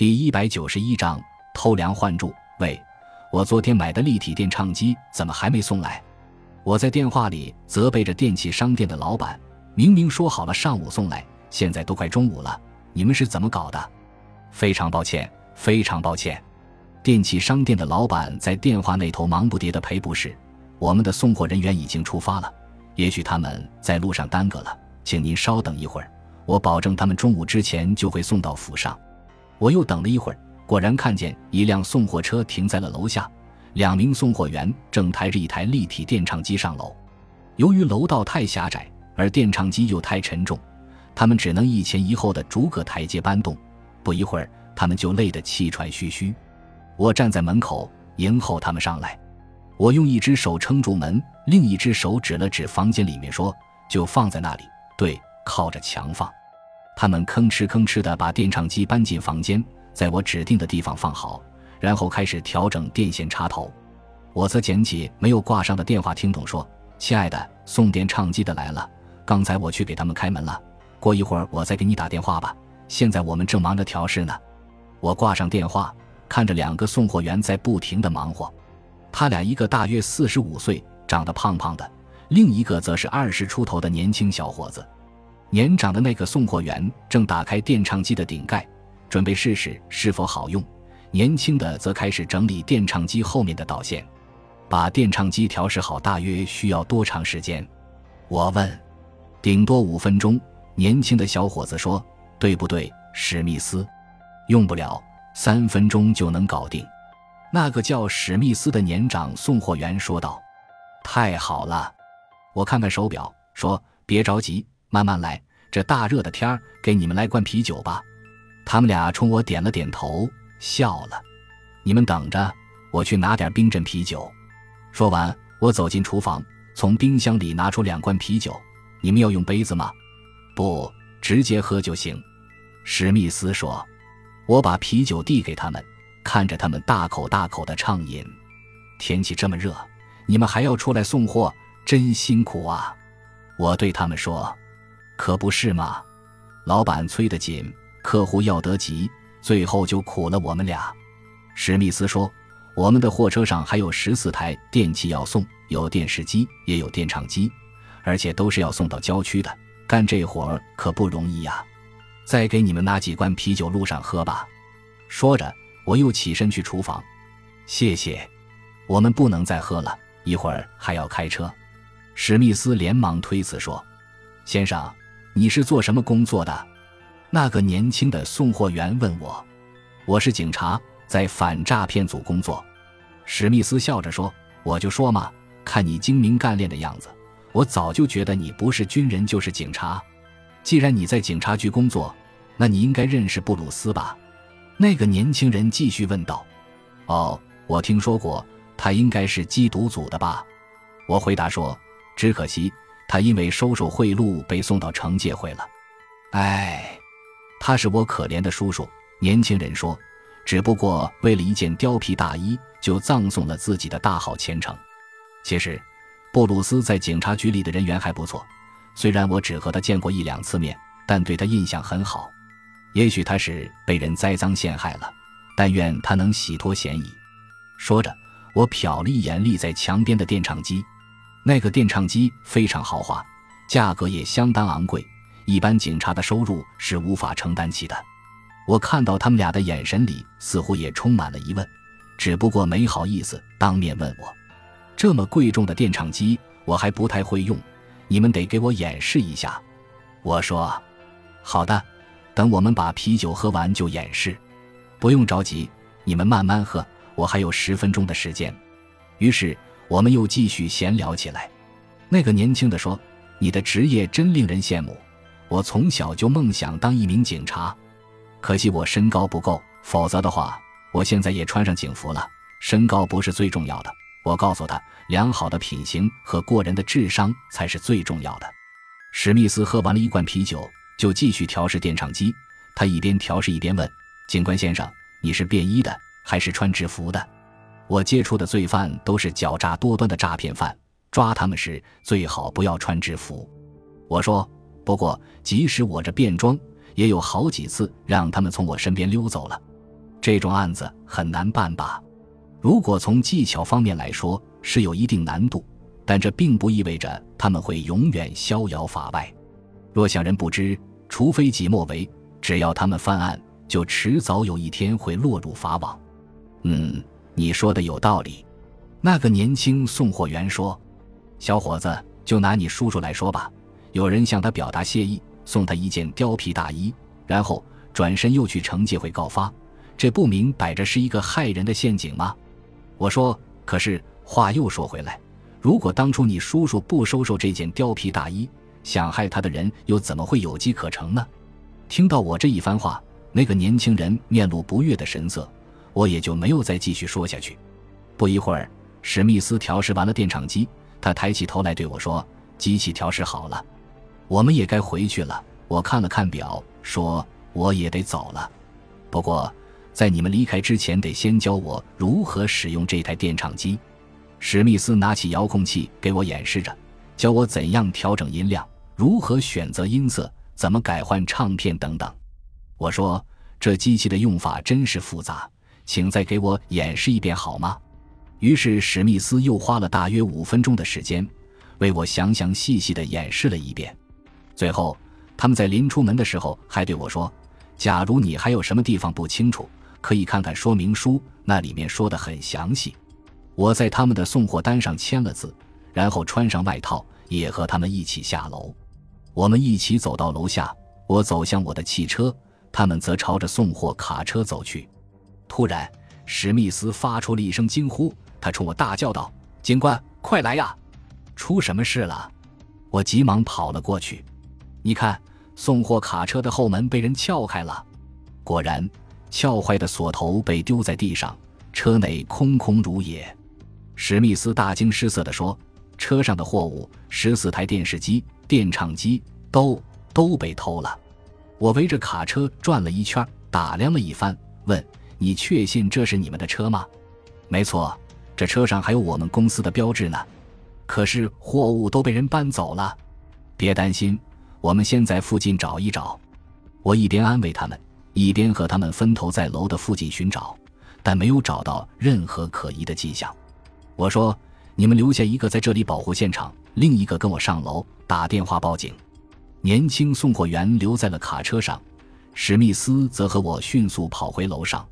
第一百九十一章偷梁换柱。喂，我昨天买的立体电唱机怎么还没送来？我在电话里责备着电器商店的老板，明明说好了上午送来，现在都快中午了，你们是怎么搞的？非常抱歉，非常抱歉。电器商店的老板在电话那头忙不迭的赔不是，我们的送货人员已经出发了，也许他们在路上耽搁了，请您稍等一会儿，我保证他们中午之前就会送到府上。我又等了一会儿，果然看见一辆送货车停在了楼下，两名送货员正抬着一台立体电唱机上楼。由于楼道太狭窄，而电唱机又太沉重，他们只能一前一后的逐个台阶搬动。不一会儿，他们就累得气喘吁吁。我站在门口迎候他们上来。我用一只手撑住门，另一只手指了指房间里面，说：“就放在那里，对，靠着墙放。”他们吭哧吭哧地把电唱机搬进房间，在我指定的地方放好，然后开始调整电线插头。我则捡起没有挂上的电话，听筒说：“亲爱的，送电唱机的来了。刚才我去给他们开门了，过一会儿我再给你打电话吧。现在我们正忙着调试呢。”我挂上电话，看着两个送货员在不停地忙活。他俩一个大约四十五岁，长得胖胖的；另一个则是二十出头的年轻小伙子。年长的那个送货员正打开电唱机的顶盖，准备试试是否好用；年轻的则开始整理电唱机后面的导线。把电唱机调试好大约需要多长时间？我问。顶多五分钟。年轻的小伙子说：“对不对，史密斯？用不了三分钟就能搞定。”那个叫史密斯的年长送货员说道：“太好了。”我看看手表，说：“别着急。”慢慢来，这大热的天儿，给你们来罐啤酒吧。他们俩冲我点了点头，笑了。你们等着，我去拿点冰镇啤酒。说完，我走进厨房，从冰箱里拿出两罐啤酒。你们要用杯子吗？不，直接喝就行。史密斯说。我把啤酒递给他们，看着他们大口大口的畅饮。天气这么热，你们还要出来送货，真辛苦啊！我对他们说。可不是嘛，老板催得紧，客户要得急，最后就苦了我们俩。史密斯说：“我们的货车上还有十四台电器要送，有电视机，也有电唱机，而且都是要送到郊区的。干这活儿可不容易呀。再给你们拿几罐啤酒，路上喝吧。”说着，我又起身去厨房。谢谢，我们不能再喝了，一会儿还要开车。史密斯连忙推辞说：“先生。”你是做什么工作的？那个年轻的送货员问我。我是警察，在反诈骗组工作。史密斯笑着说：“我就说嘛，看你精明干练的样子，我早就觉得你不是军人就是警察。既然你在警察局工作，那你应该认识布鲁斯吧？”那个年轻人继续问道。“哦，我听说过，他应该是缉毒组的吧？”我回答说：“只可惜。”他因为收受贿赂被送到惩戒会了，哎，他是我可怜的叔叔。年轻人说：“只不过为了一件貂皮大衣，就葬送了自己的大好前程。”其实，布鲁斯在警察局里的人缘还不错，虽然我只和他见过一两次面，但对他印象很好。也许他是被人栽赃陷害了，但愿他能洗脱嫌疑。说着，我瞟了一眼立在墙边的电唱机。那个电唱机非常豪华，价格也相当昂贵，一般警察的收入是无法承担起的。我看到他们俩的眼神里似乎也充满了疑问，只不过没好意思当面问我。这么贵重的电唱机，我还不太会用，你们得给我演示一下。我说：“好的，等我们把啤酒喝完就演示，不用着急，你们慢慢喝，我还有十分钟的时间。”于是。我们又继续闲聊起来。那个年轻的说：“你的职业真令人羡慕。我从小就梦想当一名警察，可惜我身高不够，否则的话，我现在也穿上警服了。身高不是最重要的。”我告诉他：“良好的品行和过人的智商才是最重要的。”史密斯喝完了一罐啤酒，就继续调试电唱机。他一边调试一边问：“警官先生，你是便衣的还是穿制服的？”我接触的罪犯都是狡诈多端的诈骗犯，抓他们时最好不要穿制服。我说，不过即使我这便装，也有好几次让他们从我身边溜走了。这种案子很难办吧？如果从技巧方面来说是有一定难度，但这并不意味着他们会永远逍遥法外。若想人不知，除非己莫为。只要他们犯案，就迟早有一天会落入法网。嗯，你说的有道理。那个年轻送货员说：“小伙子，就拿你叔叔来说吧。有人向他表达谢意，送他一件貂皮大衣，然后转身又去惩戒会告发，这不明摆着是一个害人的陷阱吗？”我说：“可是话又说回来，如果当初你叔叔不收受这件貂皮大衣，想害他的人又怎么会有机可乘呢？”听到我这一番话，那个年轻人面露不悦的神色，我也就没有再继续说下去。不一会儿。史密斯调试完了电唱机，他抬起头来对我说：“机器调试好了，我们也该回去了。”我看了看表，说：“我也得走了。不过，在你们离开之前，得先教我如何使用这台电唱机。”史密斯拿起遥控器给我演示着，教我怎样调整音量，如何选择音色，怎么改换唱片等等。我说：“这机器的用法真是复杂，请再给我演示一遍好吗？”于是史密斯又花了大约五分钟的时间，为我详详细细地演示了一遍。最后，他们在临出门的时候还对我说：“假如你还有什么地方不清楚，可以看看说明书，那里面说的很详细。”我在他们的送货单上签了字，然后穿上外套，也和他们一起下楼。我们一起走到楼下，我走向我的汽车，他们则朝着送货卡车走去。突然，史密斯发出了一声惊呼。他冲我大叫道：“警官，快来呀！出什么事了？”我急忙跑了过去。你看，送货卡车的后门被人撬开了。果然，撬坏的锁头被丢在地上，车内空空如也。史密斯大惊失色地说：“车上的货物，十四台电视机、电唱机，都都被偷了。”我围着卡车转了一圈，打量了一番，问：“你确信这是你们的车吗？”“没错。”这车上还有我们公司的标志呢，可是货物都被人搬走了。别担心，我们先在附近找一找。我一边安慰他们，一边和他们分头在楼的附近寻找，但没有找到任何可疑的迹象。我说：“你们留下一个在这里保护现场，另一个跟我上楼打电话报警。”年轻送货员留在了卡车上，史密斯则和我迅速跑回楼上。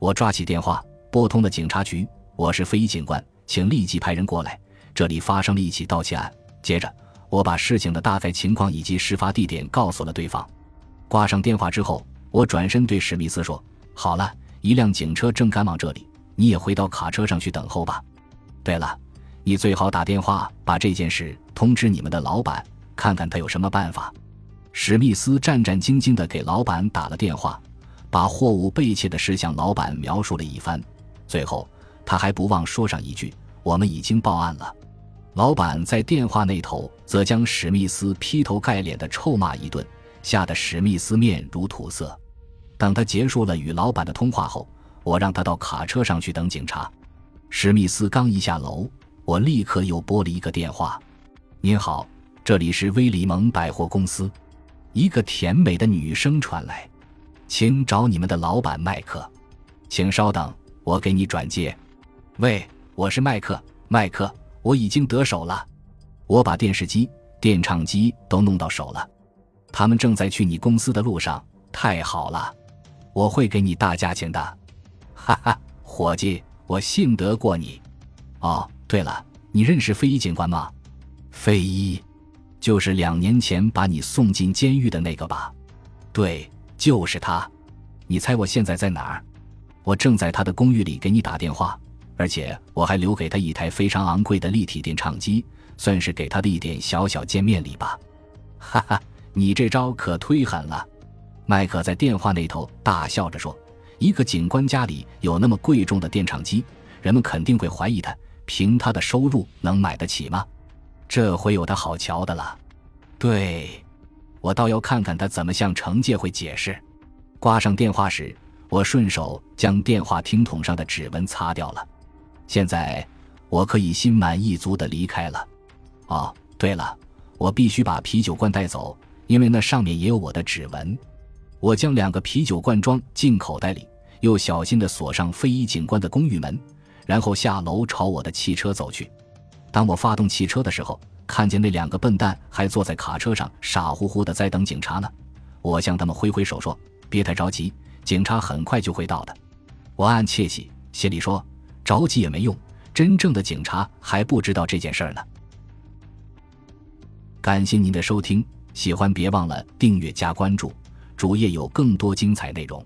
我抓起电话，拨通了警察局。我是飞警官，请立即派人过来。这里发生了一起盗窃案。接着，我把事情的大概情况以及事发地点告诉了对方。挂上电话之后，我转身对史密斯说：“好了，一辆警车正赶往这里，你也回到卡车上去等候吧。对了，你最好打电话把这件事通知你们的老板，看看他有什么办法。”史密斯战战兢兢地给老板打了电话，把货物被窃的事向老板描述了一番，最后。他还不忘说上一句：“我们已经报案了。”老板在电话那头则将史密斯劈头盖脸的臭骂一顿，吓得史密斯面如土色。等他结束了与老板的通话后，我让他到卡车上去等警察。史密斯刚一下楼，我立刻又拨了一个电话：“您好，这里是威里蒙百货公司。”一个甜美的女声传来：“请找你们的老板麦克，请稍等，我给你转接。”喂，我是麦克。麦克，我已经得手了，我把电视机、电唱机都弄到手了，他们正在去你公司的路上。太好了，我会给你大价钱的。哈哈，伙计，我信得过你。哦，对了，你认识飞一警官吗？飞一，就是两年前把你送进监狱的那个吧？对，就是他。你猜我现在在哪儿？我正在他的公寓里给你打电话。而且我还留给他一台非常昂贵的立体电唱机，算是给他的一点小小见面礼吧。哈哈，你这招可忒狠了！麦克在电话那头大笑着说：“一个警官家里有那么贵重的电唱机，人们肯定会怀疑他，凭他的收入能买得起吗？这回有他好瞧的了。对，我倒要看看他怎么向惩戒会解释。”挂上电话时，我顺手将电话听筒上的指纹擦掉了。现在我可以心满意足的离开了。哦，对了，我必须把啤酒罐带走，因为那上面也有我的指纹。我将两个啤酒罐装进口袋里，又小心地锁上非遗警官的公寓门，然后下楼朝我的汽车走去。当我发动汽车的时候，看见那两个笨蛋还坐在卡车上，傻乎乎的在等警察呢。我向他们挥挥手说：“别太着急，警察很快就会到的。”我暗窃喜，心里说：“着急也没用，真正的警察还不知道这件事儿呢。”感谢您的收听，喜欢别忘了订阅加关注，主页有更多精彩内容。